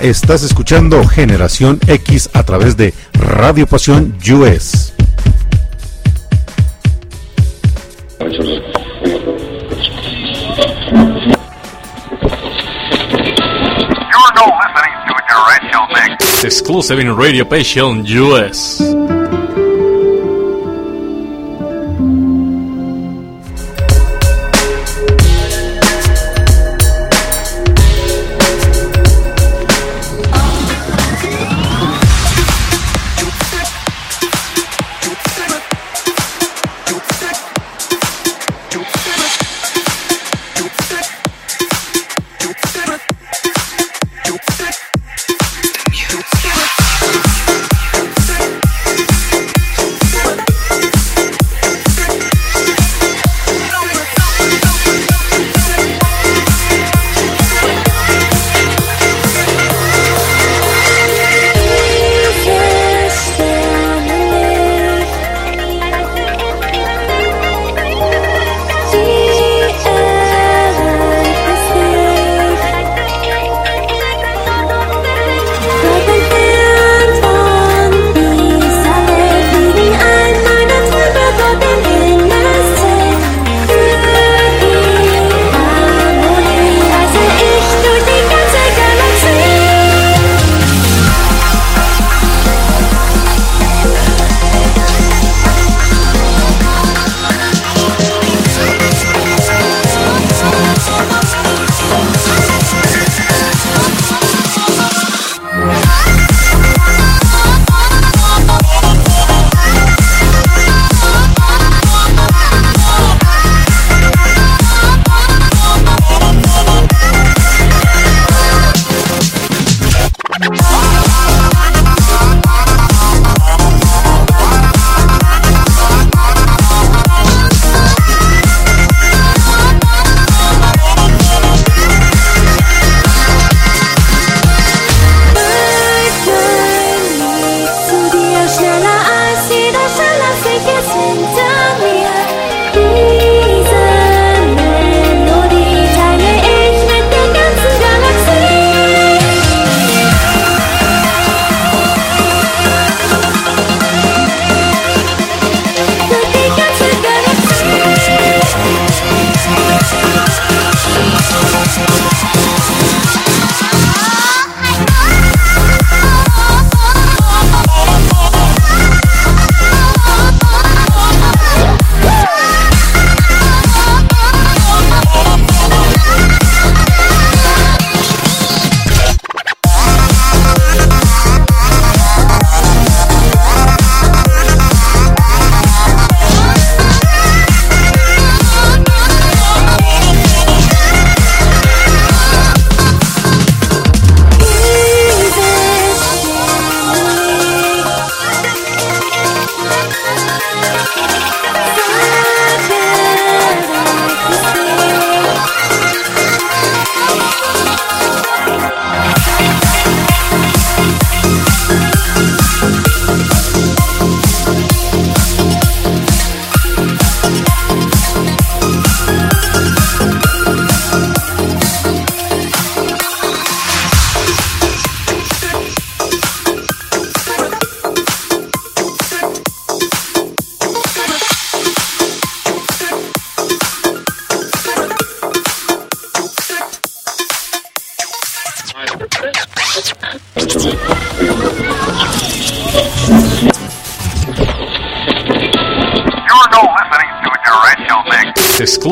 Estás escuchando Generación X a través de Radio Pasión US. Exclusive in Radio Passion US.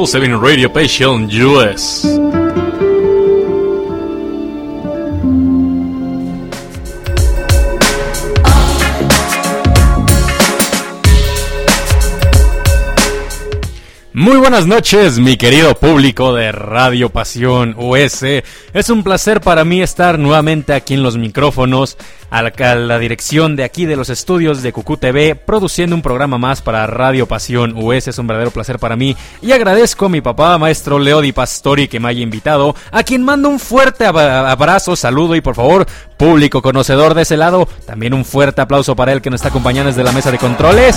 007 Radio Passion US. Muy buenas noches, mi querido público de Radio Pasión US. Es un placer para mí estar nuevamente aquí en los micrófonos a la, dirección de aquí de los estudios de Cucú TV, produciendo un programa más para Radio Pasión US. Es un verdadero placer para mí y agradezco a mi papá, maestro Leo Di Pastori, que me haya invitado, a quien mando un fuerte ab- abrazo, saludo y por favor, público conocedor de ese lado, también un fuerte aplauso para él que nos está acompañando desde la mesa de controles.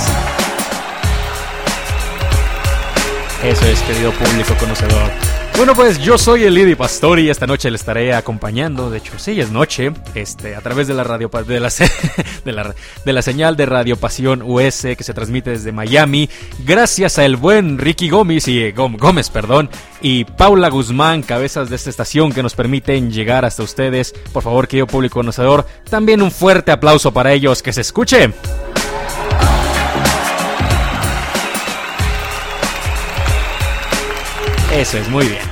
Eso es, querido público conocedor. Bueno, pues yo soy el Lidi Pastori y esta noche le estaré acompañando, de hecho, sí, es noche, este, a través de la radio de la, de la, de la señal de Radio Pasión US que se transmite desde Miami, gracias a el buen Ricky Gómez y Gómez, perdón, y Paula Guzmán, cabezas de esta estación que nos permiten llegar hasta ustedes. Por favor, querido público conocedor, también un fuerte aplauso para ellos, que se escuche. Eso es, muy bien.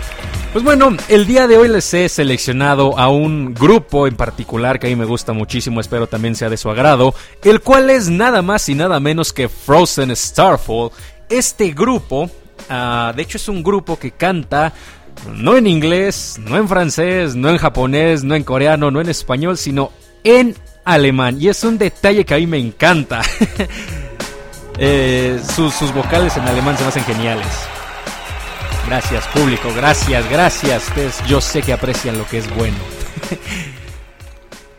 Pues bueno, el día de hoy les he seleccionado a un grupo en particular que a mí me gusta muchísimo, espero también sea de su agrado, el cual es nada más y nada menos que Frozen Starfall. Este grupo, uh, de hecho es un grupo que canta no en inglés, no en francés, no en japonés, no en coreano, no en español, sino en alemán. Y es un detalle que a mí me encanta. eh, sus, sus vocales en alemán se me hacen geniales. Gracias público, gracias, gracias. Yo sé que aprecian lo que es bueno.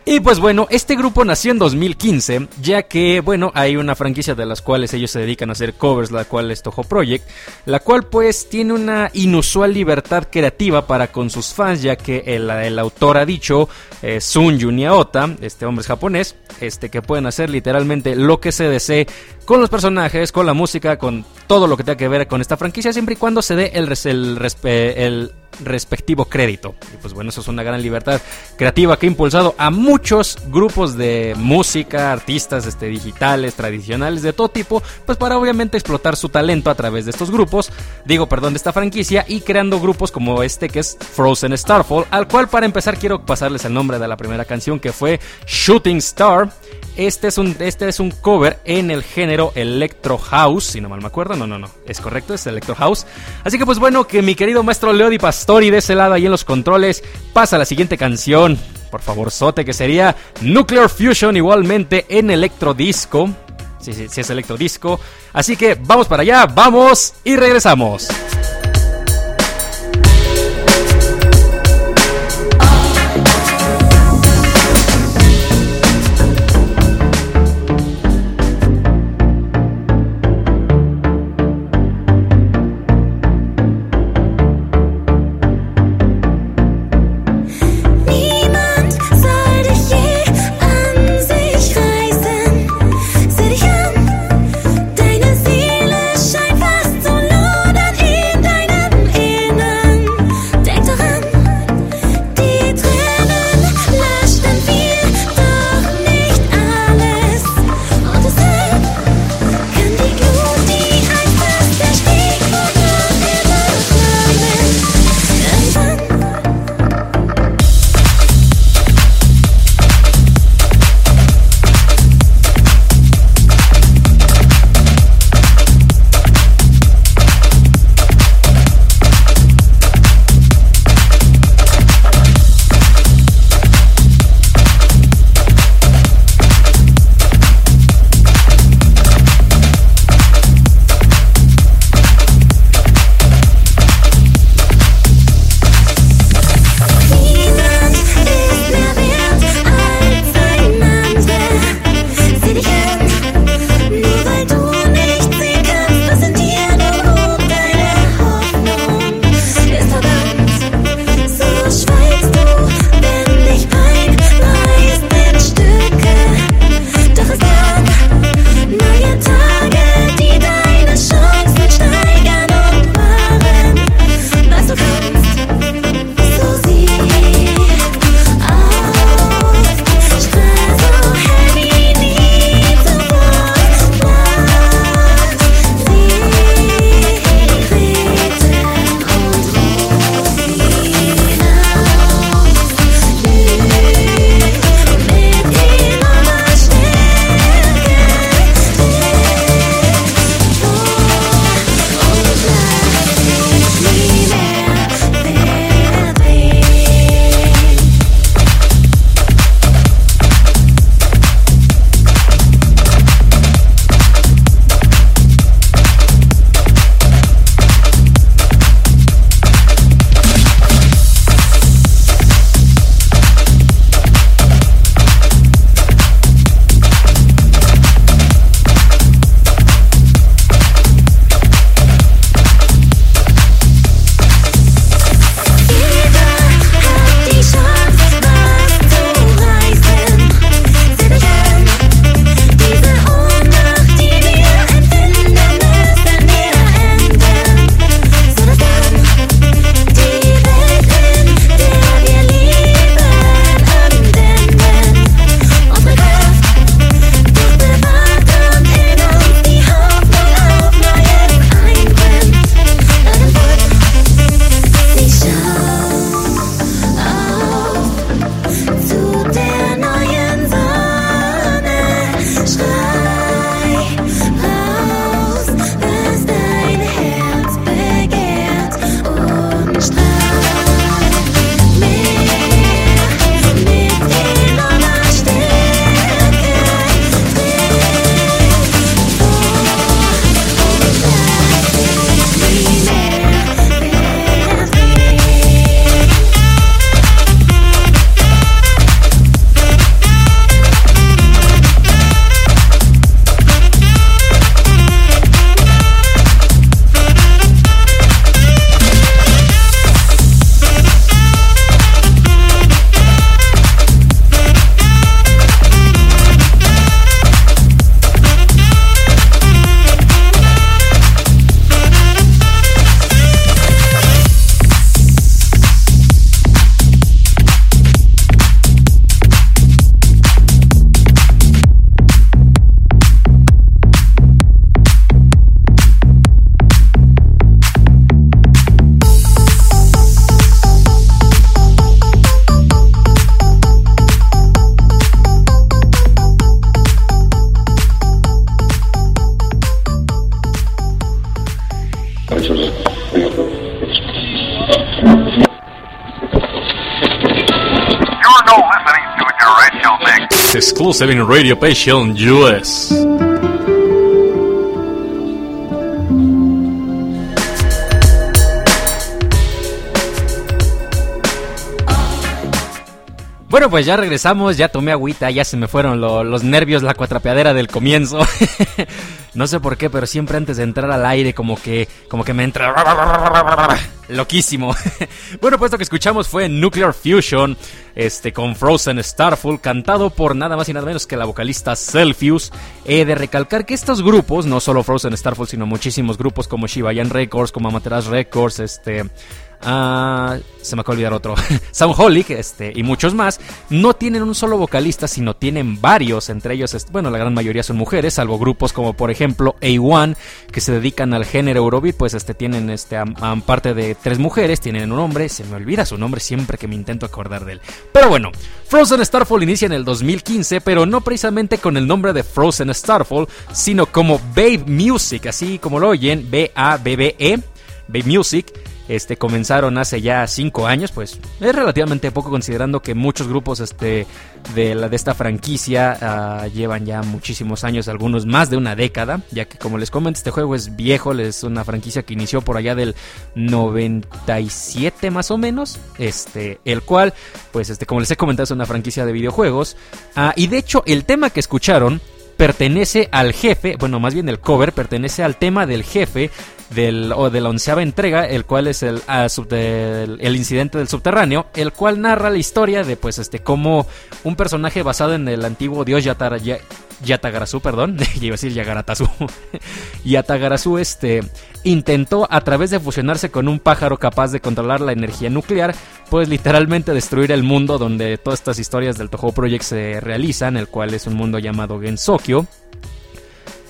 Y pues bueno, este grupo nació en 2015, ya que, bueno, hay una franquicia de las cuales ellos se dedican a hacer covers, la cual es Toho Project, la cual pues tiene una inusual libertad creativa para con sus fans, ya que el, el autor ha dicho, eh, Sun Juniaota, este hombre es japonés, este que pueden hacer literalmente lo que se desee con los personajes, con la música, con todo lo que tenga que ver con esta franquicia, siempre y cuando se dé el, respectivo crédito. Y pues bueno, eso es una gran libertad creativa que ha impulsado a muchos grupos de música, artistas este, digitales, tradicionales, de todo tipo, pues para obviamente explotar su talento a través de estos grupos, digo, perdón, de esta franquicia y creando grupos como este que es Frozen Starfall, al cual para empezar quiero pasarles el nombre de la primera canción que fue Shooting Star. Este es un, este es un cover en el género Electro House, si no mal me acuerdo, no, no, no, es correcto, es Electro House. Así que pues bueno, que mi querido maestro Leody Pastori de ese lado ahí en los controles pasa a la siguiente canción, por favor, Sote, que sería Nuclear Fusion igualmente en Electro Disco. Sí, sí, sí es Electro Disco. Así que vamos para allá, vamos y regresamos. Exclusive in Radio Passion US. Bueno, pues ya regresamos, ya tomé agüita, ya se me fueron lo- los nervios, la cuatrapeadera del comienzo. no sé por qué, pero siempre antes de entrar al aire como que como que me entra loquísimo. bueno, pues lo que escuchamos fue Nuclear Fusion, este con Frozen Starfall cantado por nada más y nada menos que la vocalista Celsius. He de recalcar que estos grupos, no solo Frozen Starfall, sino muchísimos grupos como Shibayan Records, como Amaterasu Records, este Ah, se me acaba de olvidar otro. Soundholic, este, y muchos más, no tienen un solo vocalista, sino tienen varios. Entre ellos, bueno, la gran mayoría son mujeres, salvo grupos como por ejemplo A1, que se dedican al género Eurobeat, pues este tienen este parte de tres mujeres, tienen un hombre, se me olvida su nombre siempre que me intento acordar de él. Pero bueno, Frozen Starfall inicia en el 2015, pero no precisamente con el nombre de Frozen Starfall, sino como Babe Music, así como lo oyen, B-A-B-B-E, Babe Music. Este, comenzaron hace ya 5 años, pues es relativamente poco considerando que muchos grupos este, de, la, de esta franquicia ah, llevan ya muchísimos años, algunos más de una década, ya que como les comento este juego es viejo, es una franquicia que inició por allá del 97 más o menos, este, el cual, pues este, como les he comentado es una franquicia de videojuegos, Ah, y de hecho el tema que escucharon pertenece al jefe, bueno, más bien el cover pertenece al tema del jefe o de la onceava entrega, el cual es el, ah, el incidente del subterráneo, el cual narra la historia de pues este cómo un personaje basado en el antiguo dios Yatara, Ya- Yatagarasu, perdón, iba a decir Yatagarasu este intentó a través de fusionarse con un pájaro capaz de controlar la energía nuclear, pues literalmente destruir el mundo donde todas estas historias del Toho Project se realizan, el cual es un mundo llamado Gensokyo.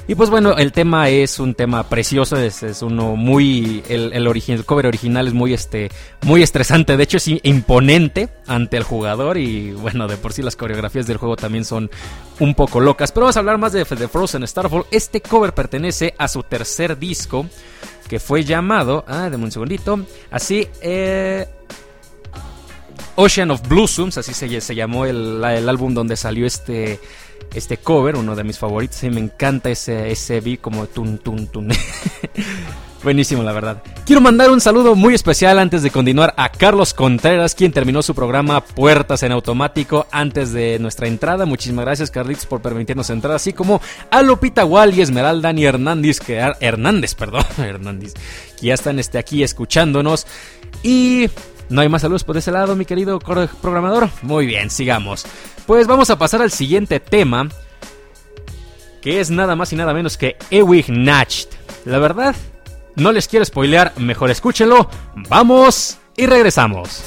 Y pues bueno, el tema es un tema precioso, es, es uno muy, el, el, cover original es muy, este, muy estresante, de hecho es imponente ante el jugador y bueno, de por sí las coreografías del juego también son un poco locas. Pero vamos a hablar más de, de Frozen Starfall. Este cover pertenece a su tercer disco que fue llamado, ah, deme un segundito, así, eh, Ocean of Blossoms, así se, se llamó el, el álbum donde salió este, este cover, uno de mis favoritos. Y me encanta ese, ese beat como tun tun tun. Buenísimo, la verdad. Quiero mandar un saludo muy especial antes de continuar a Carlos Contreras, quien terminó su programa Puertas en Automático antes de nuestra entrada. Muchísimas gracias, Carlitos, por permitirnos entrar, así como a Lupita Wall y Esmeralda Dani Hernández, que Hernández, perdón, Hernández, que ya están este, aquí escuchándonos. Y no hay más saludos por ese lado, mi querido programador. Muy bien, sigamos. Pues vamos a pasar al siguiente tema, que es nada más y nada menos que Ewig Nacht. La verdad, no les quiero spoilear, mejor escúchenlo. Vamos y regresamos.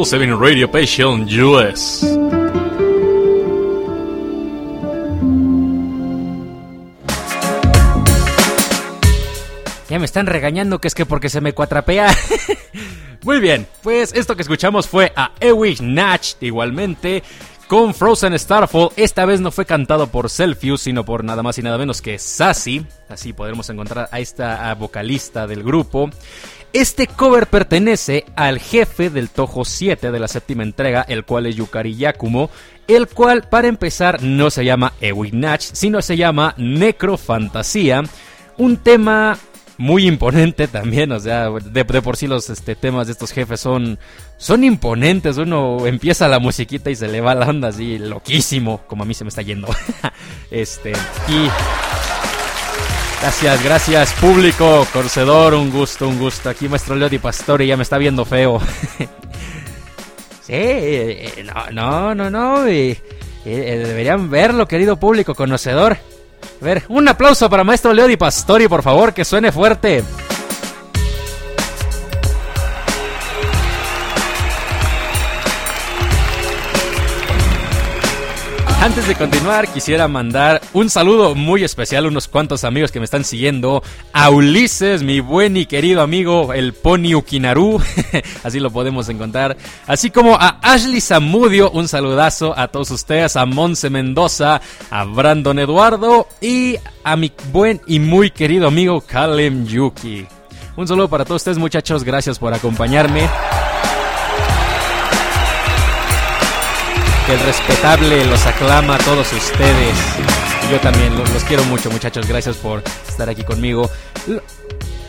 Exclusive Radio Passion US. Ya me están regañando que es que porque se me cuatrapea. Muy bien, pues esto que escuchamos fue a Ewig Natch igualmente con Frozen Starfall. Esta vez no fue cantado por Celsius, sino por nada más y nada menos que Sassy. Así podremos encontrar a esta vocalista del grupo. Este cover pertenece al jefe del Toho 7 de la séptima entrega, el cual es Yukari Yakumo, el cual para empezar no se llama Ewig Natch, sino se llama Necrofantasía, un tema muy imponente también, o sea, de, de por sí los este, temas de estos jefes son, son imponentes, uno empieza la musiquita y se le va la onda así, loquísimo, como a mí se me está yendo. este, y... Gracias, gracias público, conocedor, un gusto, un gusto. Aquí maestro Leody Pastori ya me está viendo feo. sí, eh, no, no, no, no. eh, deberían verlo, querido público conocedor. A ver, un aplauso para maestro Leody Pastori, por favor, que suene fuerte. Antes de continuar, quisiera mandar un saludo muy especial a unos cuantos amigos que me están siguiendo. A Ulises, mi buen y querido amigo, el Pony Ukinaru, así lo podemos encontrar. Así como a Ashley Zamudio, un saludazo a todos ustedes, a Monse Mendoza, a Brandon Eduardo y a mi buen y muy querido amigo Kalem Yuki. Un saludo para todos ustedes, muchachos, gracias por acompañarme. El respetable los aclama a todos ustedes. Yo también lo- los, quiero mucho, muchachos. Gracias por estar aquí conmigo.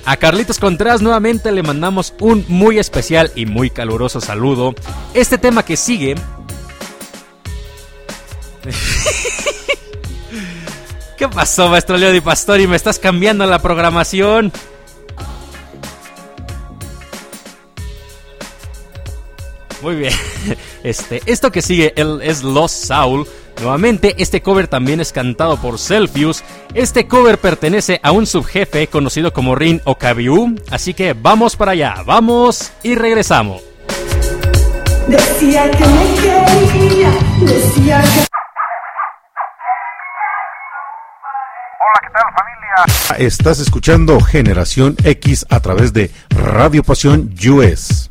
A Carlitos Contreras nuevamente le mandamos un muy especial y muy caluroso saludo. Este tema que sigue. ¿Qué pasó, maestro Leo Di Pastori? Me estás cambiando la programación. Muy bien. Este, esto que sigue el- es Lost Soul. Nuevamente, este cover también es cantado por Celsius. Este cover pertenece a un subjefe conocido como Rin Okabiu. Así que vamos para allá, vamos y regresamos. Decía que me quería, decía que Hola, ¿qué tal familia? Estás escuchando Generación X a través de Radio Pasión US.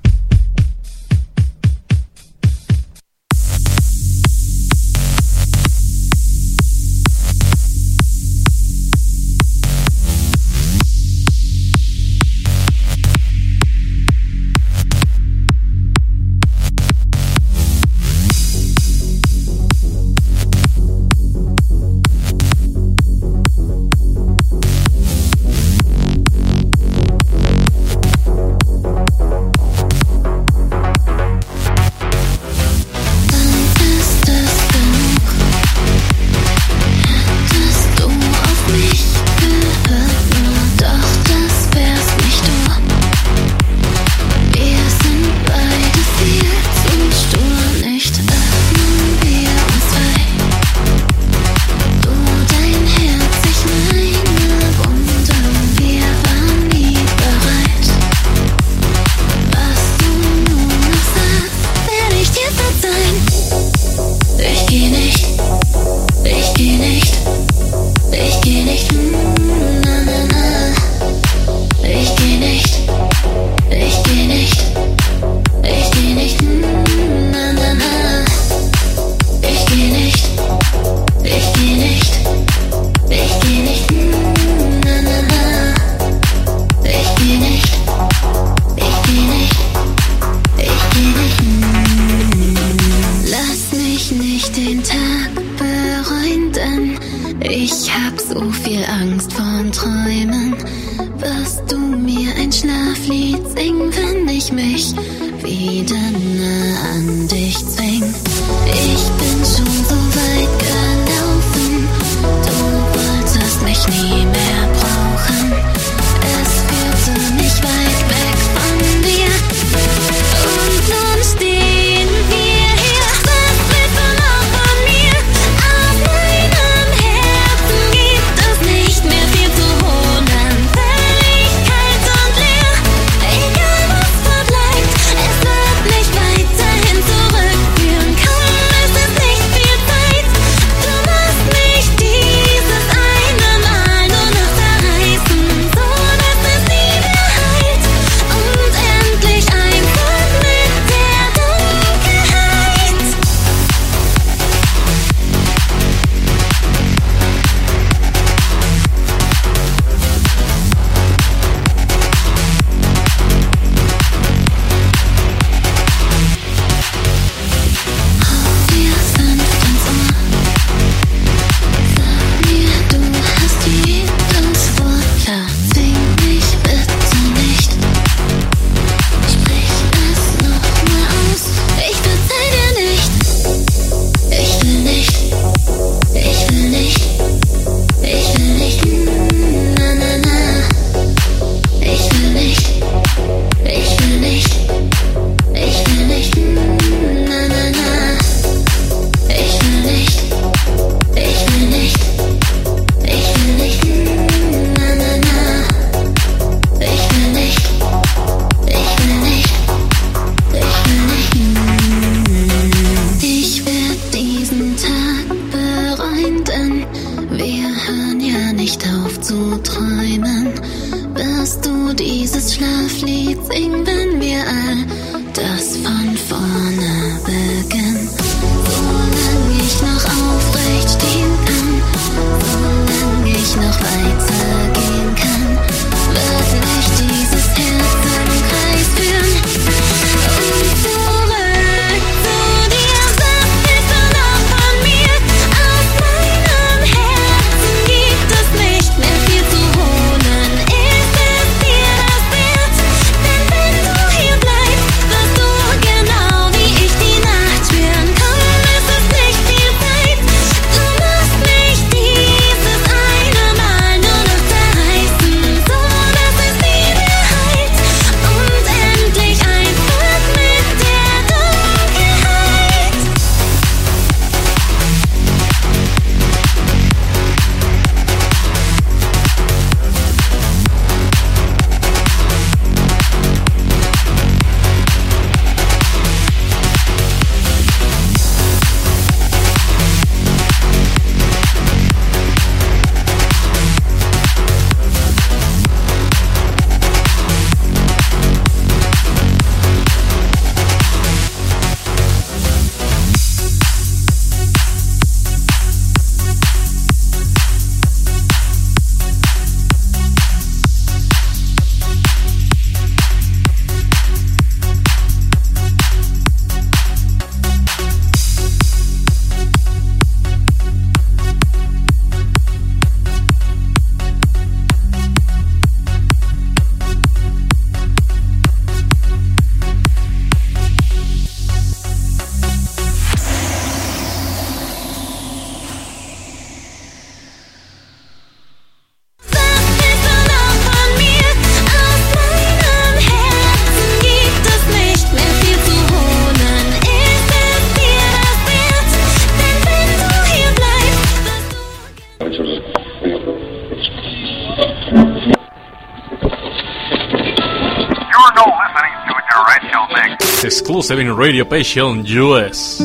exclusive in Radio Passion US.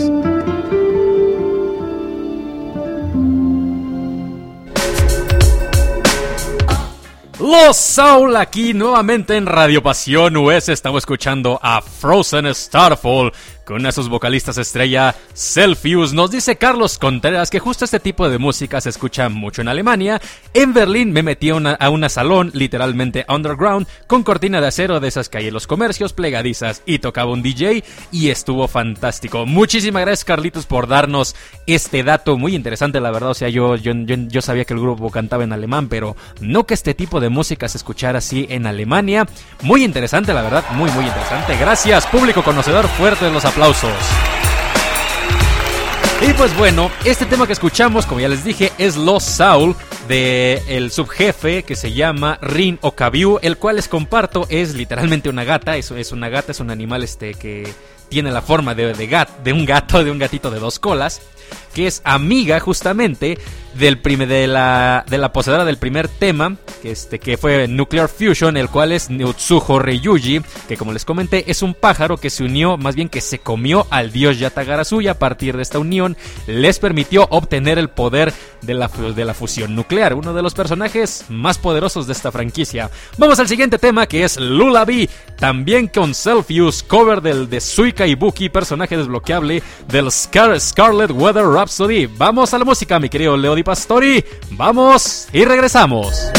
Los Saul aquí nuevamente en Radio Pasión US. Estamos escuchando a Frozen Starfall con a sus vocalistas estrella Self-Use. Nos dice Carlos Contreras que justo este tipo de música se escucha mucho en Alemania. En Berlín me metí a una, una salón, literalmente underground, con cortina de acero de esas que hay en los comercios, plegadizas, y tocaba un DJ y estuvo fantástico. Muchísimas gracias Carlitos por darnos este dato muy interesante, la verdad. O sea, yo, yo, yo, sabía que el grupo cantaba en alemán, pero no que este tipo de música se escuchara así en Alemania. Muy interesante, la verdad, muy, muy interesante. Gracias, público conocedor, fuerte de los. Y pues bueno, este tema que escuchamos, como ya les dije, es Los Saul de el subjefe que se llama Rin Okabiu, el cual les comparto es literalmente una gata, eso es una gata, es un animal este que tiene la forma de, gat, de un gato, de un gatito de dos colas, que es amiga justamente del de, la, de la poseedora del primer tema, que, este, que fue Nuclear Fusion, el cual es Nutsuho Ryuji, que como les comenté es un pájaro que se unió, más bien que se comió al dios Yatagarasu y a partir de esta unión les permitió obtener el poder de la, de la fusión nuclear, uno de los personajes más poderosos de esta franquicia. Vamos al siguiente tema que es Lullaby, también con Self-Use, cover del de Suika Ibuki, personaje desbloqueable del Scar Scarlet Weather Vamos a la música, mi querido Leo Di Pastori. Vamos y regresamos.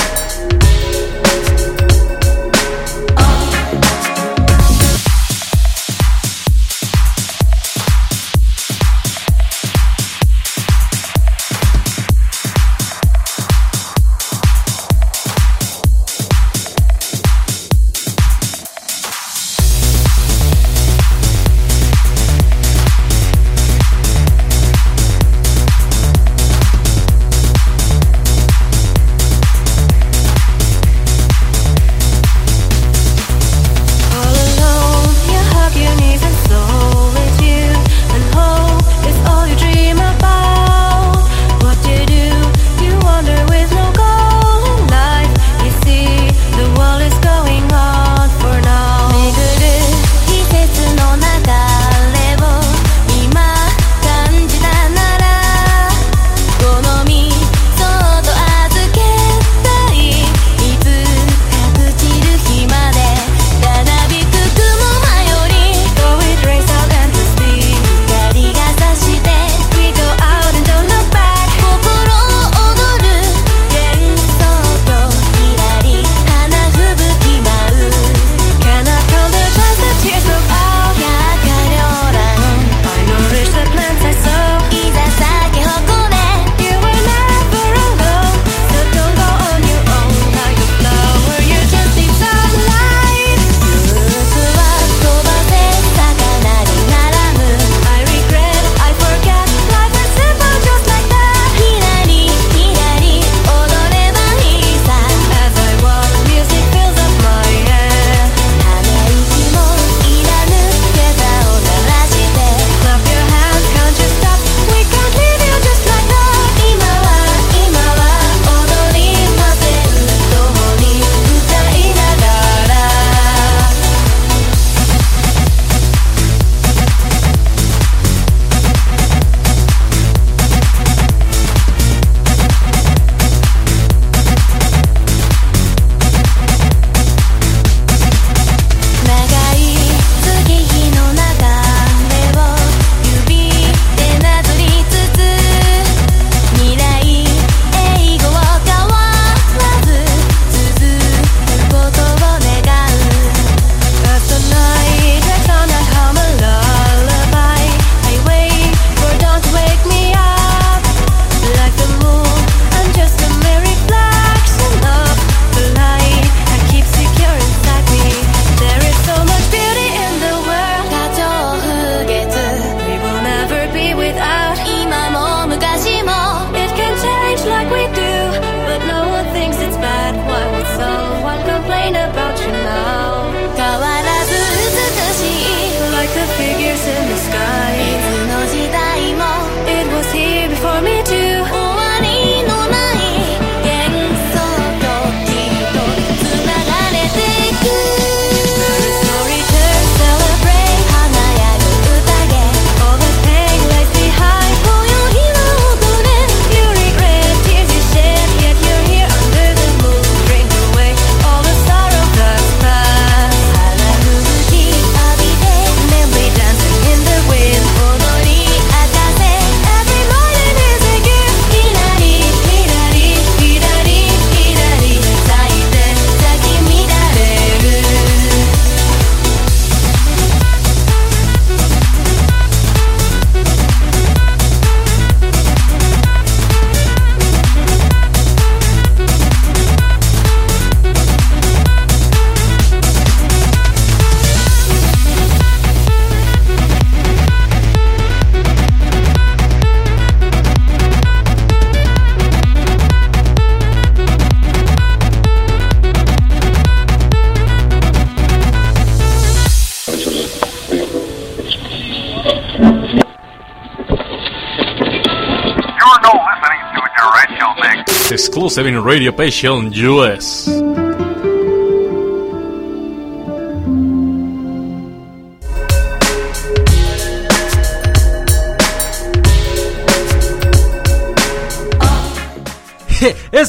Exclusive in Radio Passion US.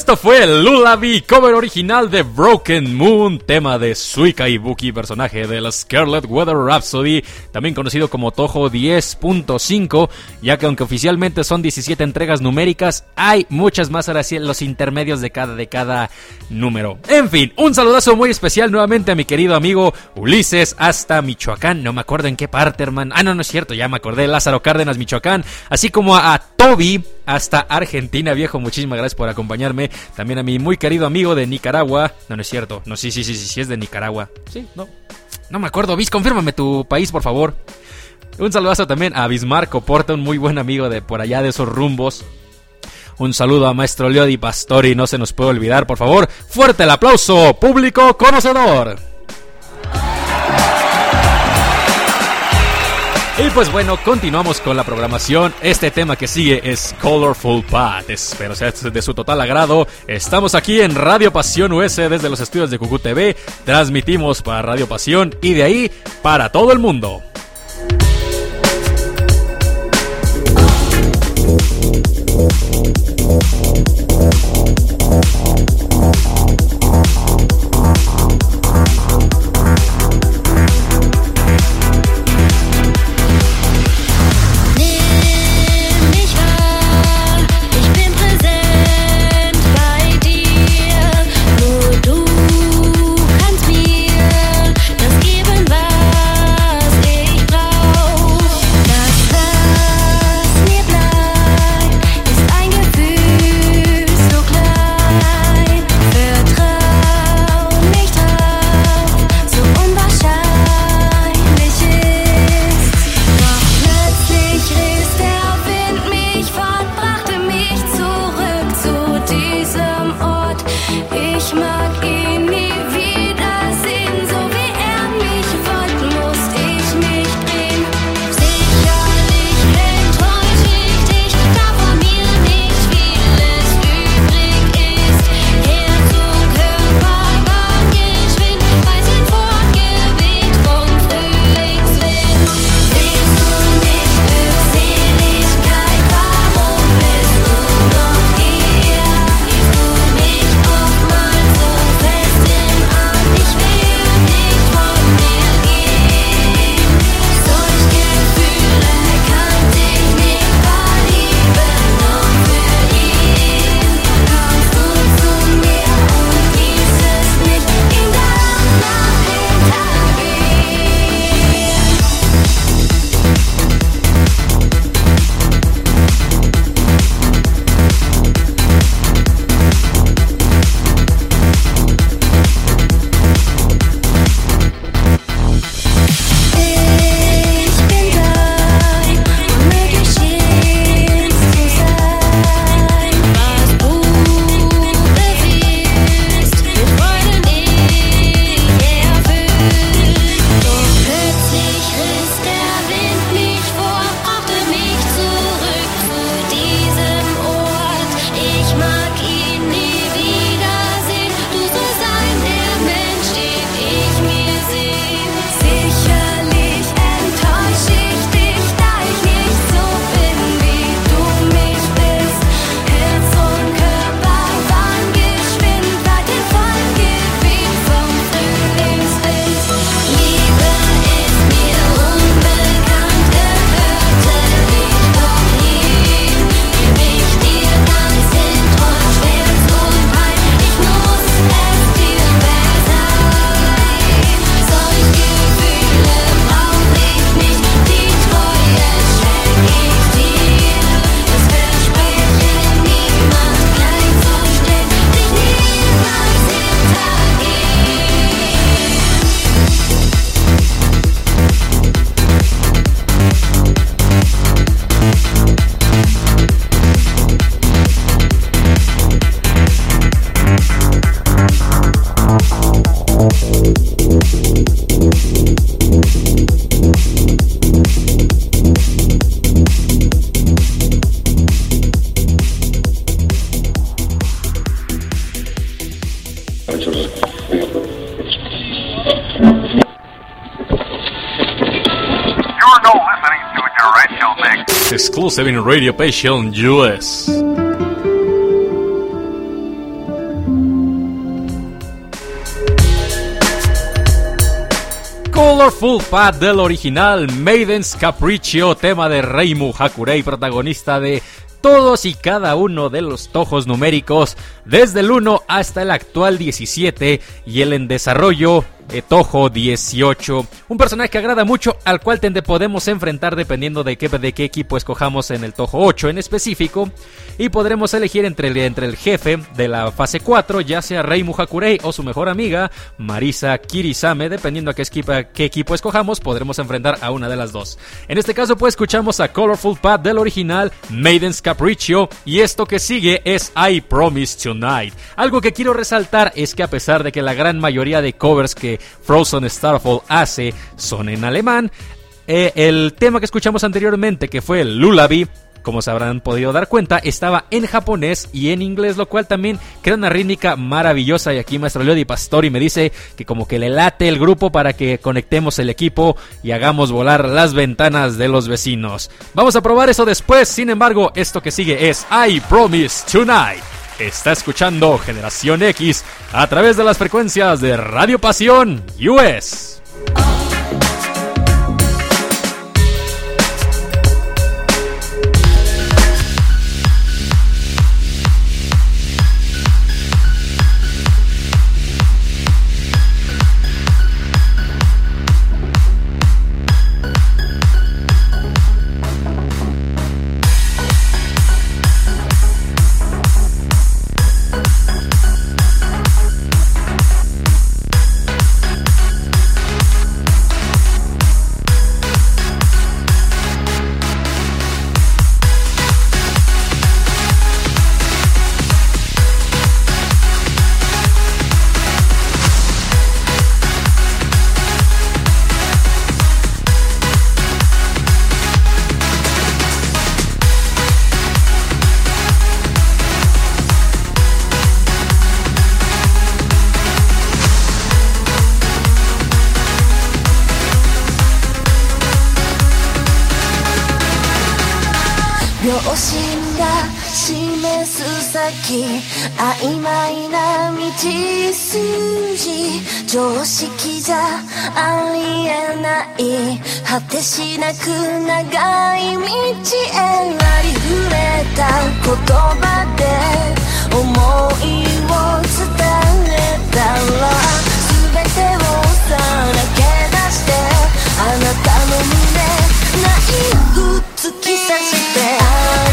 Esto fue el Lullaby, cover original de Broken Moon, tema de Suika Ibuki, personaje de la Scarlet Weather Rhapsody, también conocido como Toho 10.5, ya que aunque oficialmente son 17 entregas numéricas, hay muchas más ahora sí en los intermedios de cada, de cada número. En fin, un saludazo muy especial nuevamente a mi querido amigo Ulises hasta Michoacán, no me acuerdo en qué parte, hermano. Ah, no, no es cierto, ya me acordé, Lázaro Cárdenas, Michoacán, así como a Toby hasta Argentina, viejo, muchísimas gracias por acompañarme. También a mi muy querido amigo de Nicaragua. No, no es cierto. No, sí, sí, sí, sí, sí es de Nicaragua. Sí, no. No me acuerdo. Bis, confírmame tu país, por favor. Un saludazo también a Bismarco Porta, un muy buen amigo de por allá de esos rumbos. Un saludo a Maestro Leodi Pastori, no se nos puede olvidar, por favor. Fuerte el aplauso, público conocedor. Y pues bueno, continuamos con la programación. Este tema que sigue es Colorful Path. Espero sea de su total agrado. Estamos aquí en Radio Pasión US desde los estudios de Cucu TV. Transmitimos para Radio Pasión y de ahí para todo el mundo. 7 Radio Passion US. Colorful Fat del original Maiden's Capriccio, tema de Reimu Hakurei, protagonista de todos y cada uno de los tojos numéricos, desde el 1 hasta el actual 17 y el en desarrollo Tojo 18. Un personaje que agrada mucho, al cual tende podemos enfrentar dependiendo de qué, de qué equipo escojamos en el Tojo 8 en específico. Y podremos elegir entre el, entre el jefe de la fase 4, ya sea Rei Muhakurei o su mejor amiga, Marisa Kirisame. Dependiendo a qué, equipo, qué equipo escojamos, podremos enfrentar a una de las dos. En este caso, pues escuchamos a Colorful Path del original Maiden's Capriccio. Y esto que sigue es I Promise Tonight. Algo que quiero resaltar es que a pesar de que la gran mayoría de covers que Frozen Starfall hace son en alemán. Eh, el tema que escuchamos anteriormente, que fue el Lullaby, como se habrán podido dar cuenta, estaba en japonés y en inglés, lo cual también crea una rítmica maravillosa. Y aquí Maestro Leody Pastori me dice que como que le late el grupo para que conectemos el equipo y hagamos volar las ventanas de los vecinos. Vamos a probar eso después, sin embargo, esto que sigue es I Promise Tonight. Está escuchando Generación X a través de las frecuencias de Radio Pasión US. 常識じゃありえない果てしなく長い道へありふれた言葉で思いを伝えたら全てをさらけ出してあなたの胸ナイフ突き刺して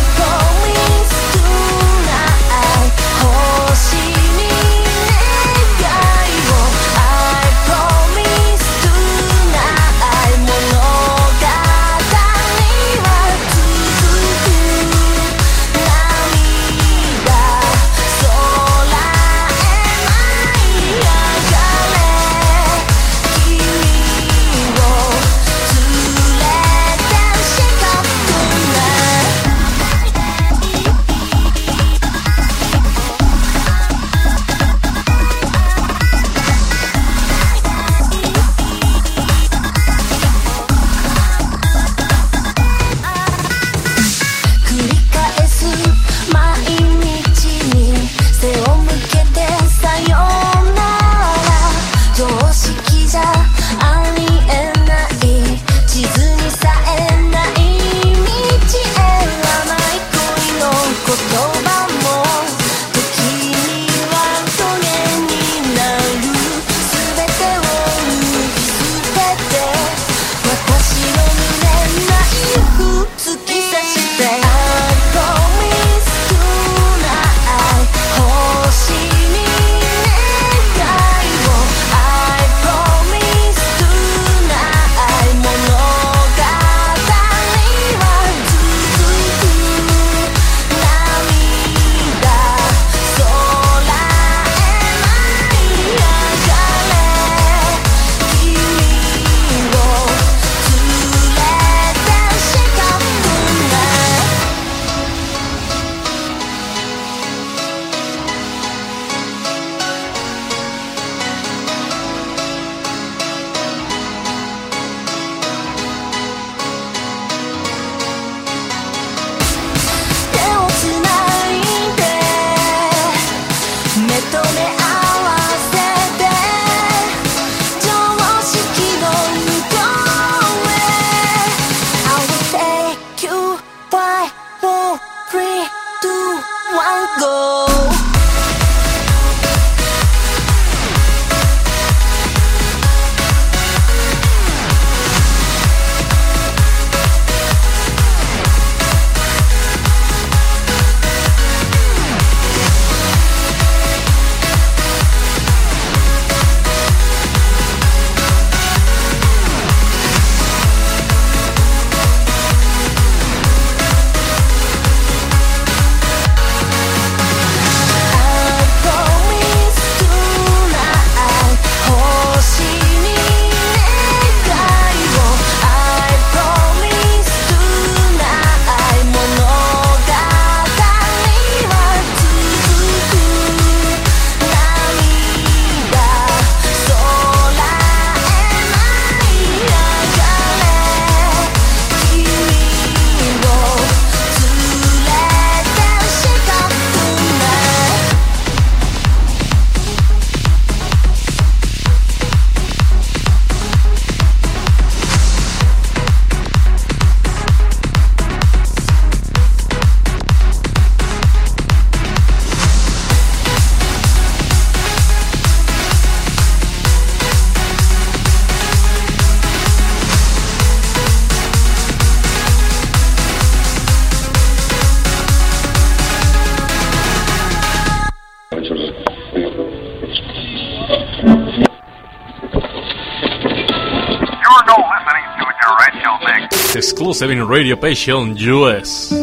X exclusive in Radio Passion US.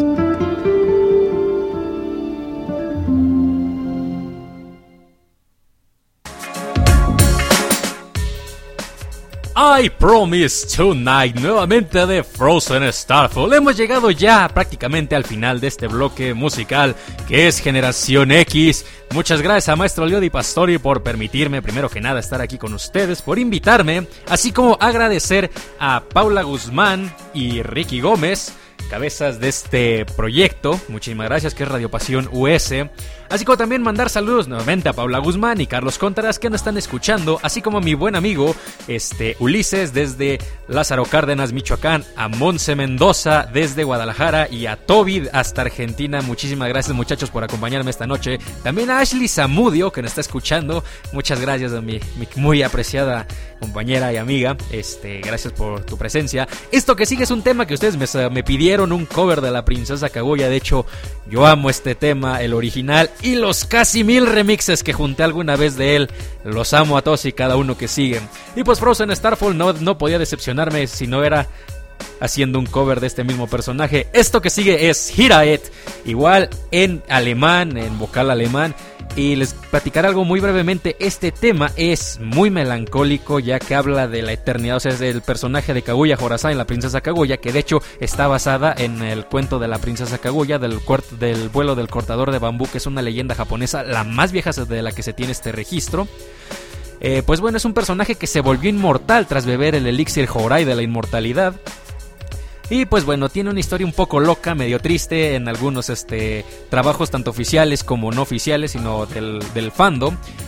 Promise Tonight, nuevamente de Frozen Starfall. Hemos llegado ya prácticamente al final de este bloque musical que es Generación X. Muchas gracias a Maestro Leo Pastori por permitirme, primero que nada, estar aquí con ustedes, por invitarme, así como agradecer a Paula Guzmán y Ricky Gómez cabezas de este proyecto. Muchísimas gracias, que es Radio Pasión US. Así como también mandar saludos nuevamente a Paula Guzmán y Carlos Contreras que nos están escuchando, así como a mi buen amigo este, Ulises desde Lázaro Cárdenas, Michoacán, a Monse Mendoza desde Guadalajara y a Toby hasta Argentina. Muchísimas gracias muchachos por acompañarme esta noche. También a Ashley Zamudio que nos está escuchando. Muchas gracias a mi, muy apreciada compañera y amiga. Este, gracias por tu presencia. Esto que sigue es un tema que ustedes me, me pidieron, un cover de la princesa Kaguya. De hecho, yo amo este tema, el original y los casi mil remixes que junté alguna vez de él. Los amo a todos y cada uno que siguen. Y pues Frozen Starfall no, no podía decepcionarme si no era haciendo un cover de este mismo personaje. Esto que sigue es Hiraet, igual en alemán, en vocal alemán. Y les platicaré algo muy brevemente. Este tema es muy melancólico ya que habla de la eternidad. O sea, es del personaje de Kaguya Horazan, la princesa Kaguya, que de hecho está basada en el cuento de la princesa Kaguya, del, del vuelo del cortador de bambú, que es una leyenda japonesa, la más vieja de la que se tiene este registro. Eh, pues bueno, es un personaje que se volvió inmortal tras beber el elixir Horai de la inmortalidad. Y pues bueno, tiene una historia un poco loca, medio triste en algunos este, trabajos tanto oficiales como no oficiales, sino del, del.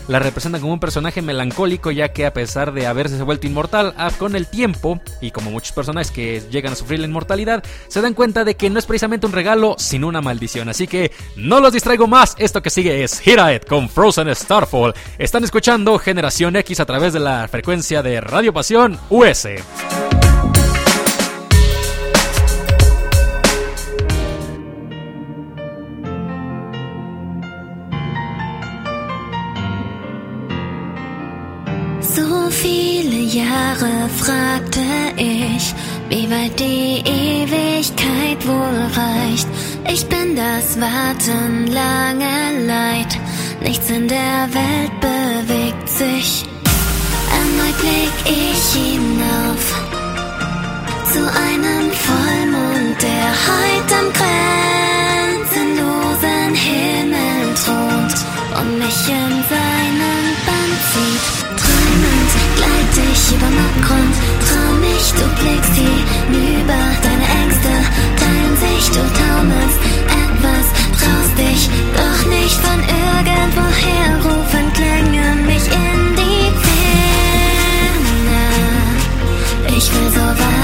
La representan como un personaje melancólico ya que a pesar de haberse vuelto inmortal, ah, con el tiempo, y como muchos personajes que llegan a sufrir la inmortalidad, se dan cuenta de que no es precisamente un regalo, sino una maldición. Así que no los distraigo más, esto que sigue es Hiraet con Frozen Starfall. Están escuchando Generación X a través de la frecuencia de Radio Pasión US. Jahre fragte ich, wie weit die Ewigkeit wohl reicht. Ich bin das Warten lange leid, nichts in der Welt bewegt sich. Erneut blick ich hinauf zu einem Vollmond, der heute am grenzenlosen Himmel thront und mich in seinen Bann zieht. Träumend gleit ich über Abgrund, trau mich, du blickst hinüber, deine Ängste teilen sich, du taumelst, etwas traust dich, doch nicht von irgendwoher rufen Klänge mich in die Ferne. Ich will so weit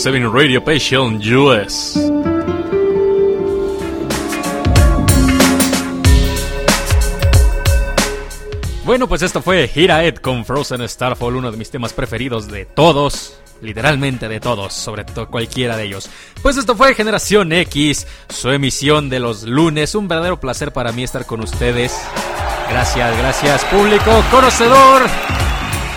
107 Radio Passion US. Bueno, pues esto fue Hira Ed con Frozen Starfall, uno de mis temas preferidos de todos literalmente de todos, sobre todo cualquiera de ellos. Pues esto fue Generación X, su emisión de los lunes, un verdadero placer para mí estar con ustedes. Gracias, gracias público conocedor.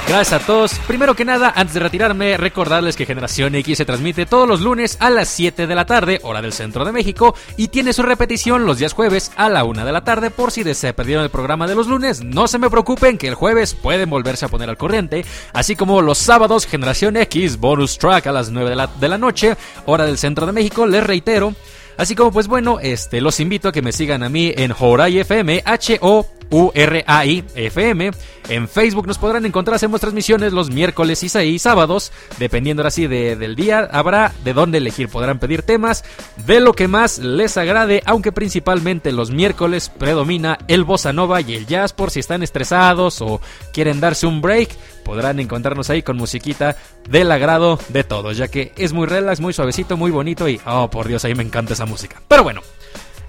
Gracias a todos. Primero que nada, antes de retirarme, recordarles que Generación X se transmite todos los lunes a las 7 de la tarde, hora del centro de México, y tiene su repetición los días jueves a la 1 de la tarde por si se perdieron el programa de los lunes. No se me preocupen que el jueves pueden volverse a poner al corriente, así como los sábados Generación X, bonus track a las 9 de la, de la noche, hora del centro de México, les reitero. Así como pues bueno, este los invito a que me sigan a mí en Horay FM, H O URAI FM. En Facebook nos podrán encontrar, hacemos transmisiones los miércoles y sábados, dependiendo ahora sí del día, habrá de dónde elegir, podrán pedir temas de lo que más les agrade, aunque principalmente los miércoles predomina el bossa nova y el jazz por si están estresados o quieren darse un break, podrán encontrarnos ahí con musiquita del agrado de todos, ya que es muy relax, muy suavecito, muy bonito y, oh por Dios, ahí me encanta esa música. Pero bueno.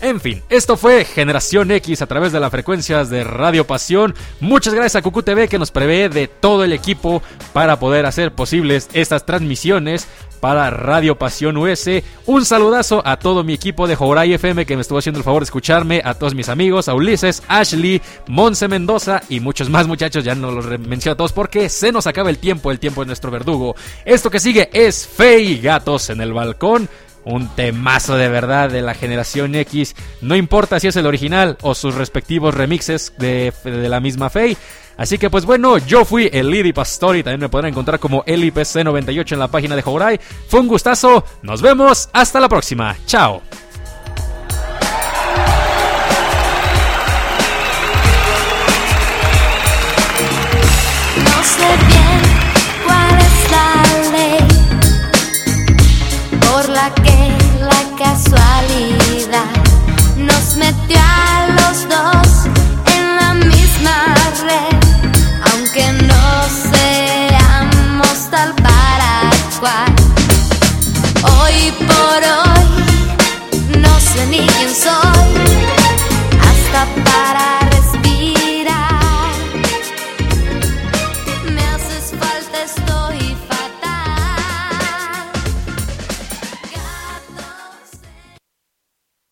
En fin, esto fue Generación X a través de las frecuencias de Radio Pasión. Muchas gracias a Cucu TV que nos prevé de todo el equipo para poder hacer posibles estas transmisiones para Radio Pasión US. Un saludazo a todo mi equipo de Horay FM que me estuvo haciendo el favor de escucharme, a todos mis amigos, a Ulises, Ashley, Monse Mendoza y muchos más muchachos, ya no los menciono a todos porque se nos acaba el tiempo, el tiempo de nuestro verdugo. Esto que sigue es Fey Gatos en el Balcón un temazo de verdad de la generación X. No importa si es el original o sus respectivos remixes de, la misma Faye. Así que pues bueno, yo fui el Lidi Pastori, también me podrán encontrar como LIPC98 en la página de Hourai. Fue un gustazo, nos vemos, hasta la próxima, chao. sensualidade.